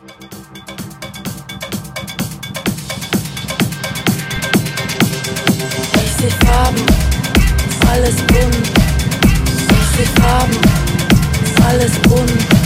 Ich seh Farben, alles bunt. Ich seh Farben, alles bunt.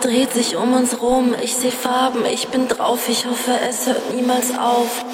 Dreht sich um uns rum. Ich sehe Farben, ich bin drauf. Ich hoffe, es hört niemals auf.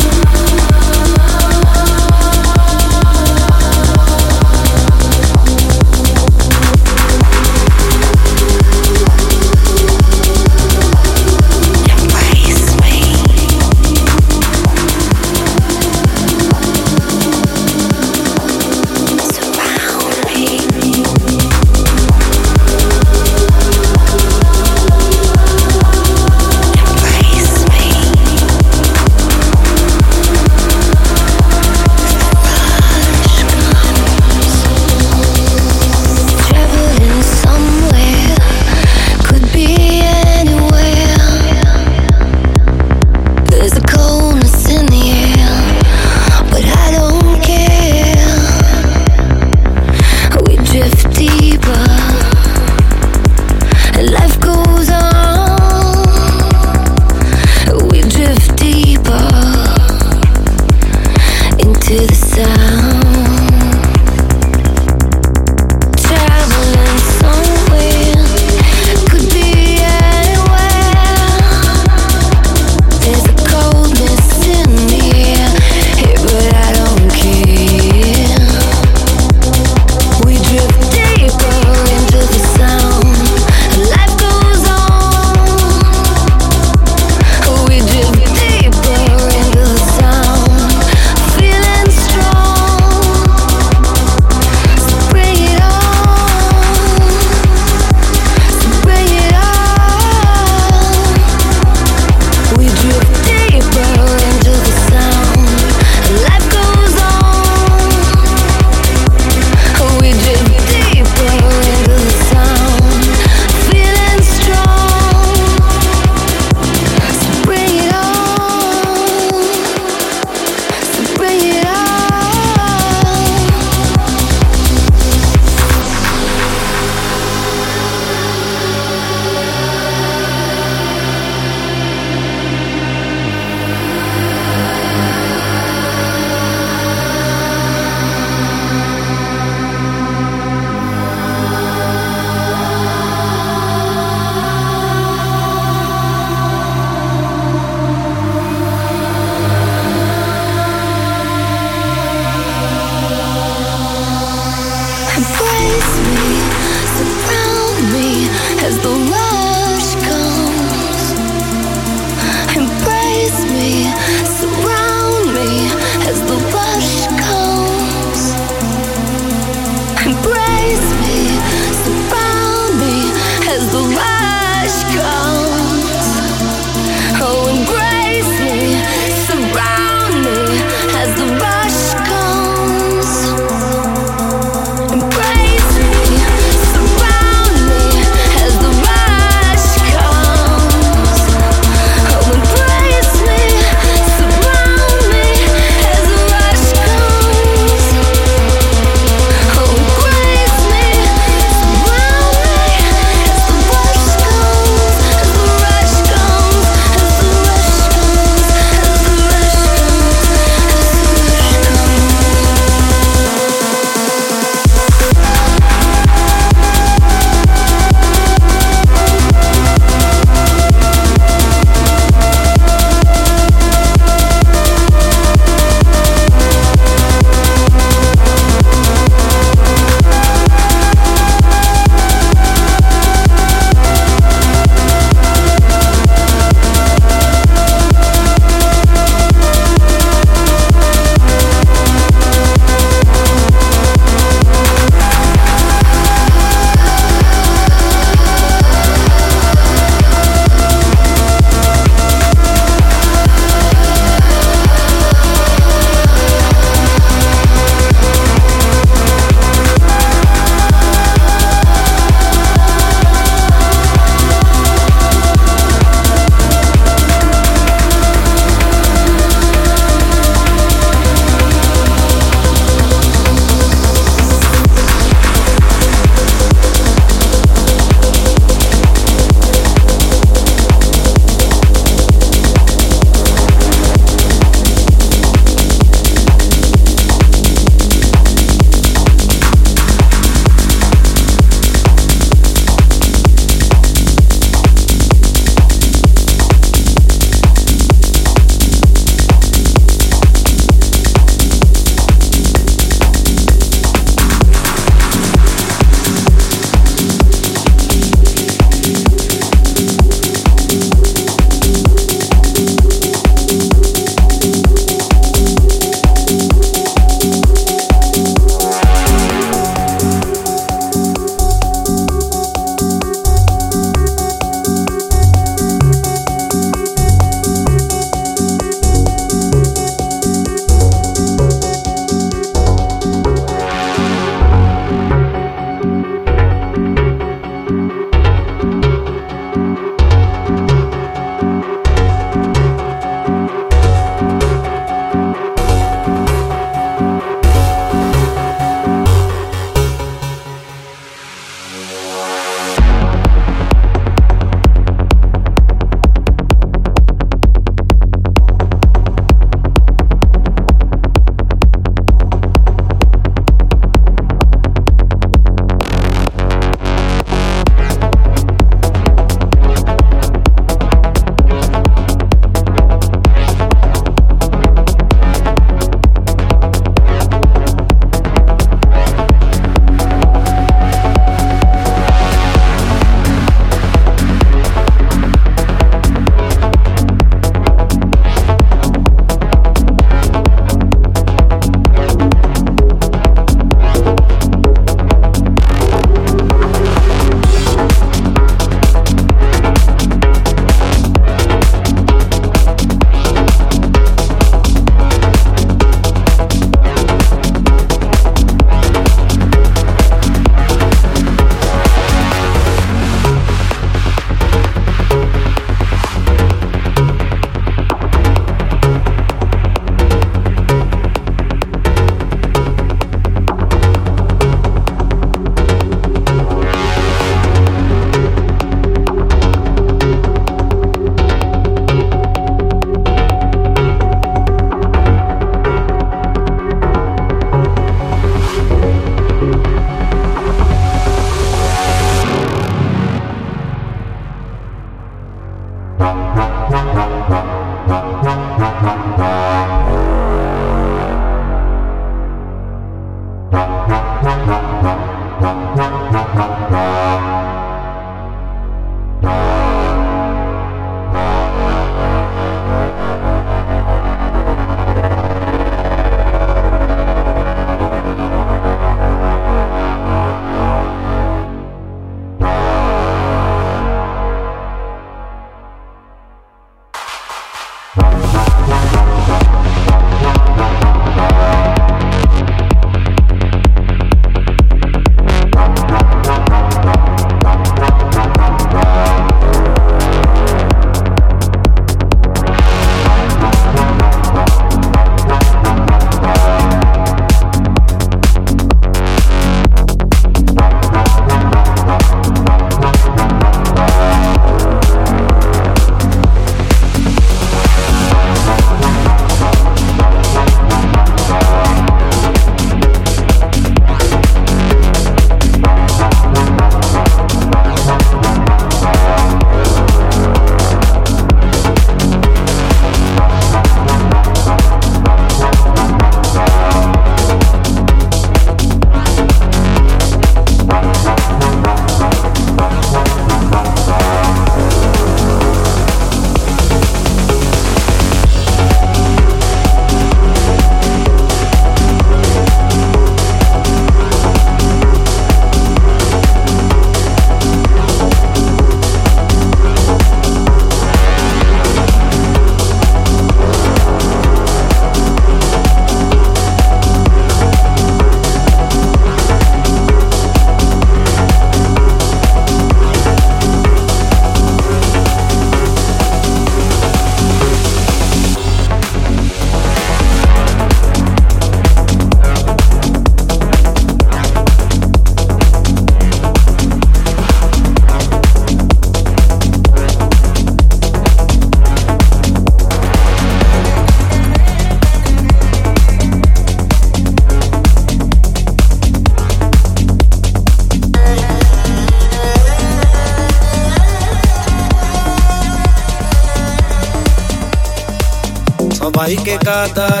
pegada,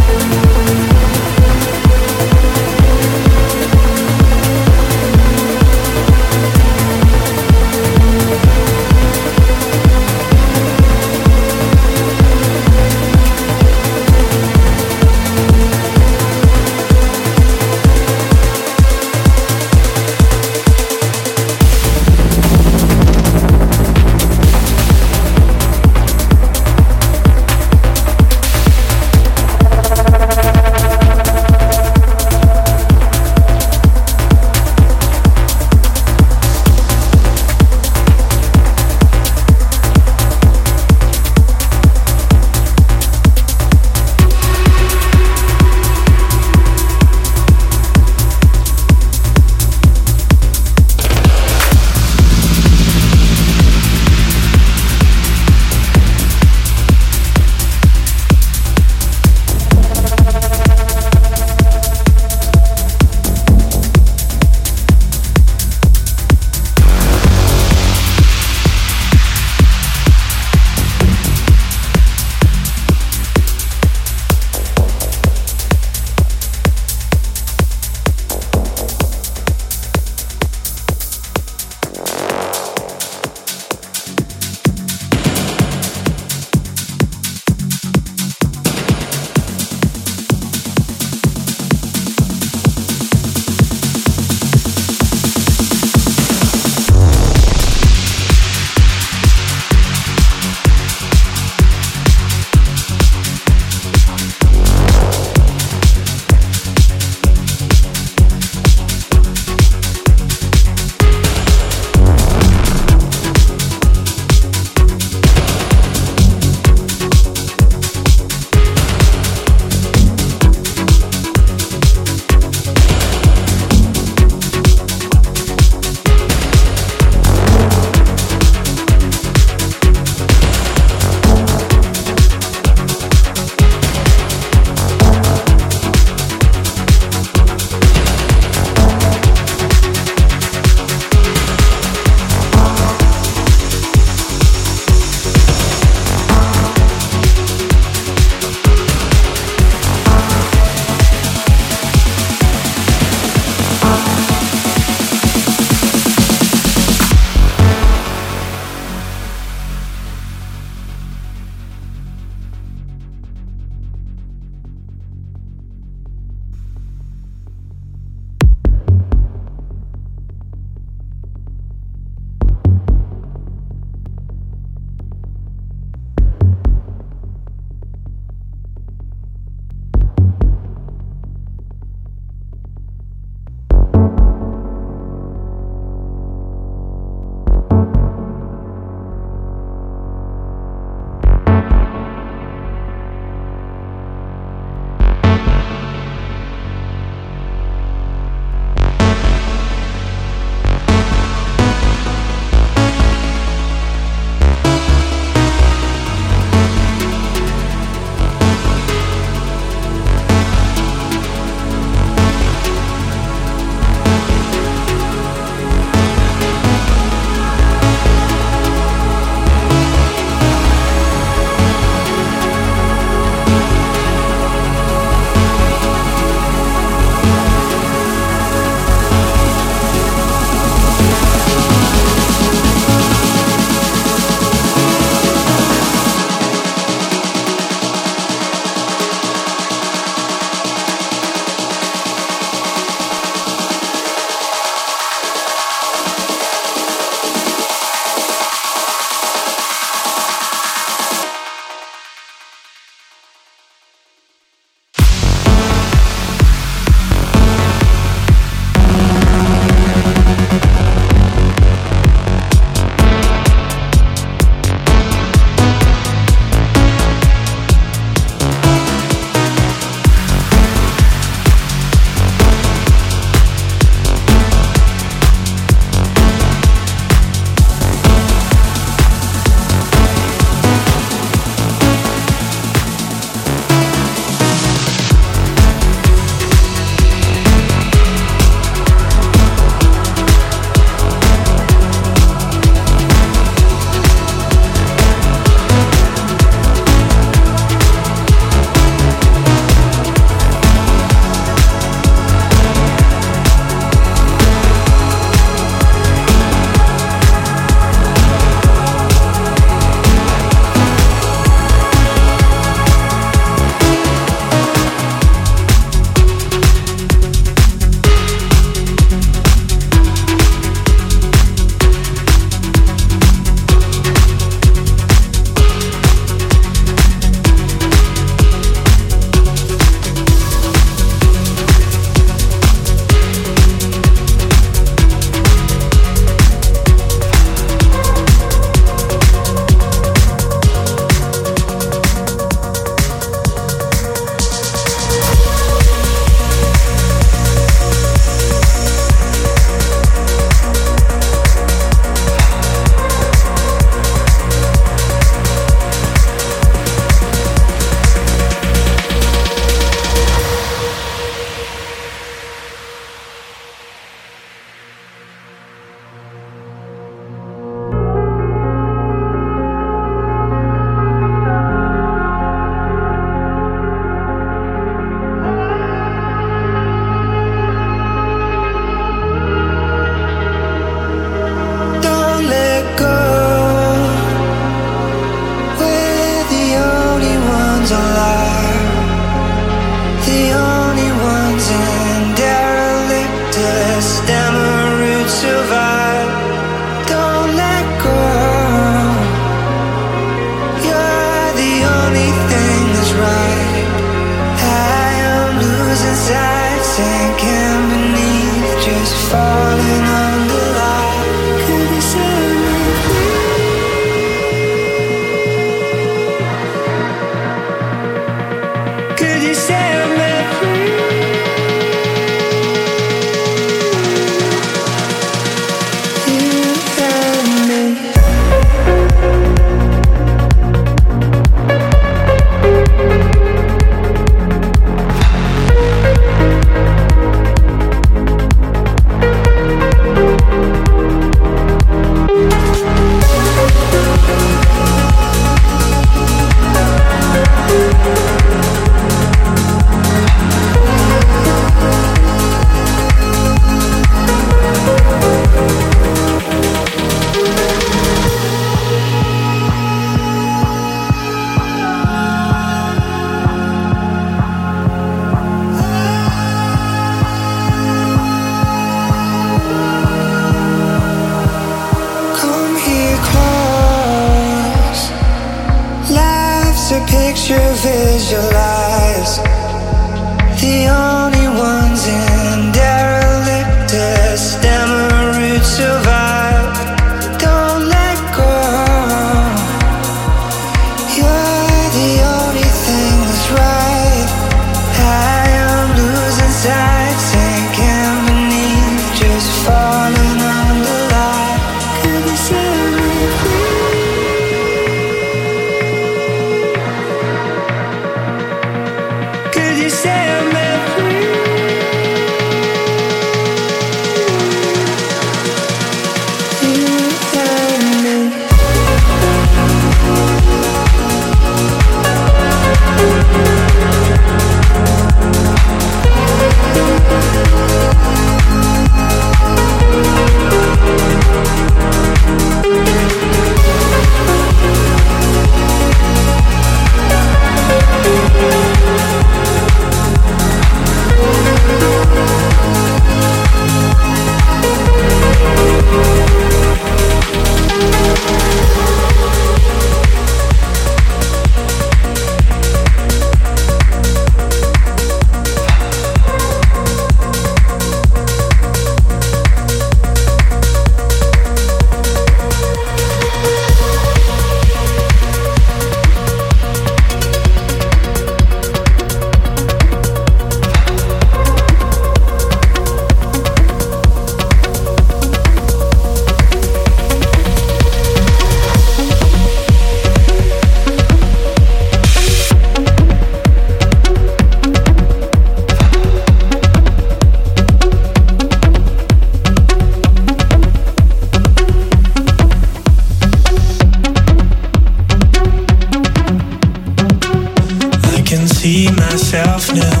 myself now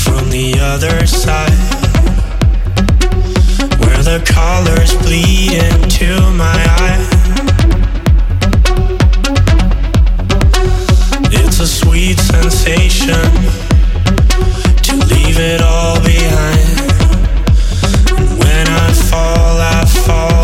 from the other side where the colors bleed into my eye. It's a sweet sensation to leave it all behind. And when I fall, I fall.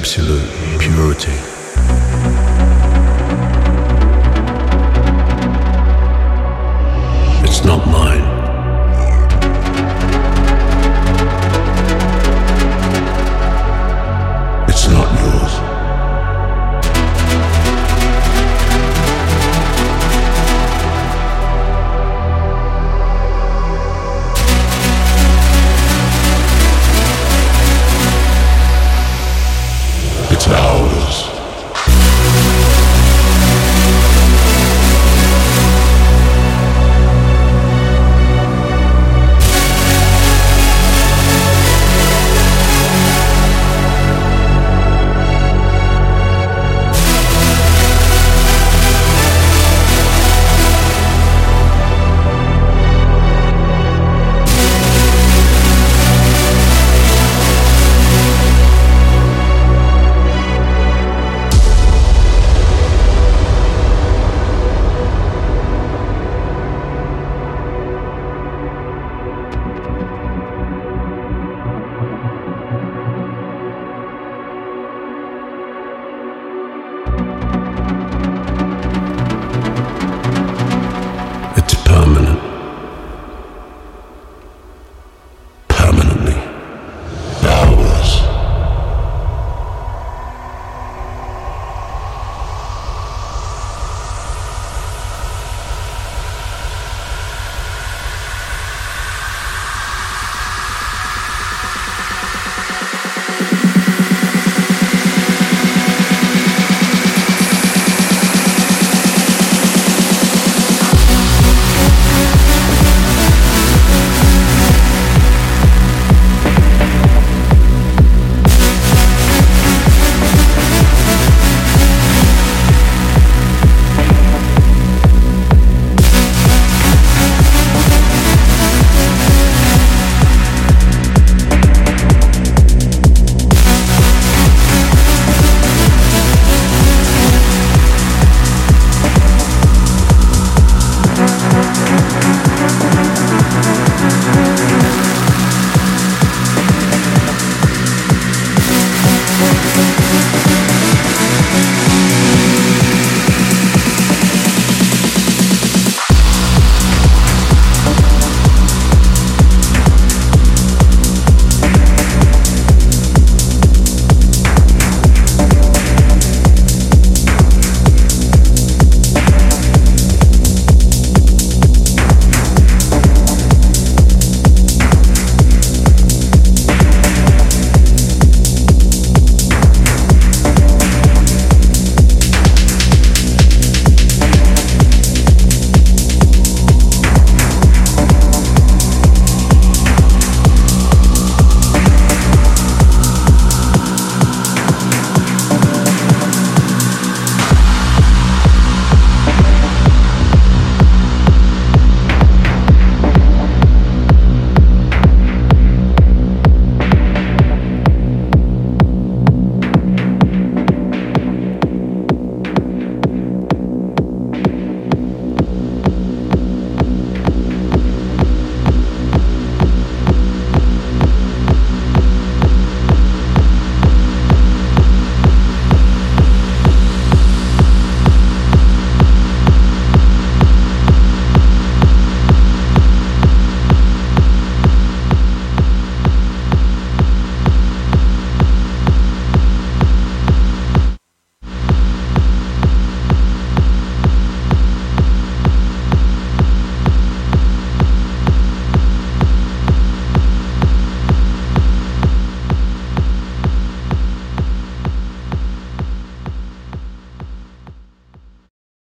Absolute purity. It's not mine.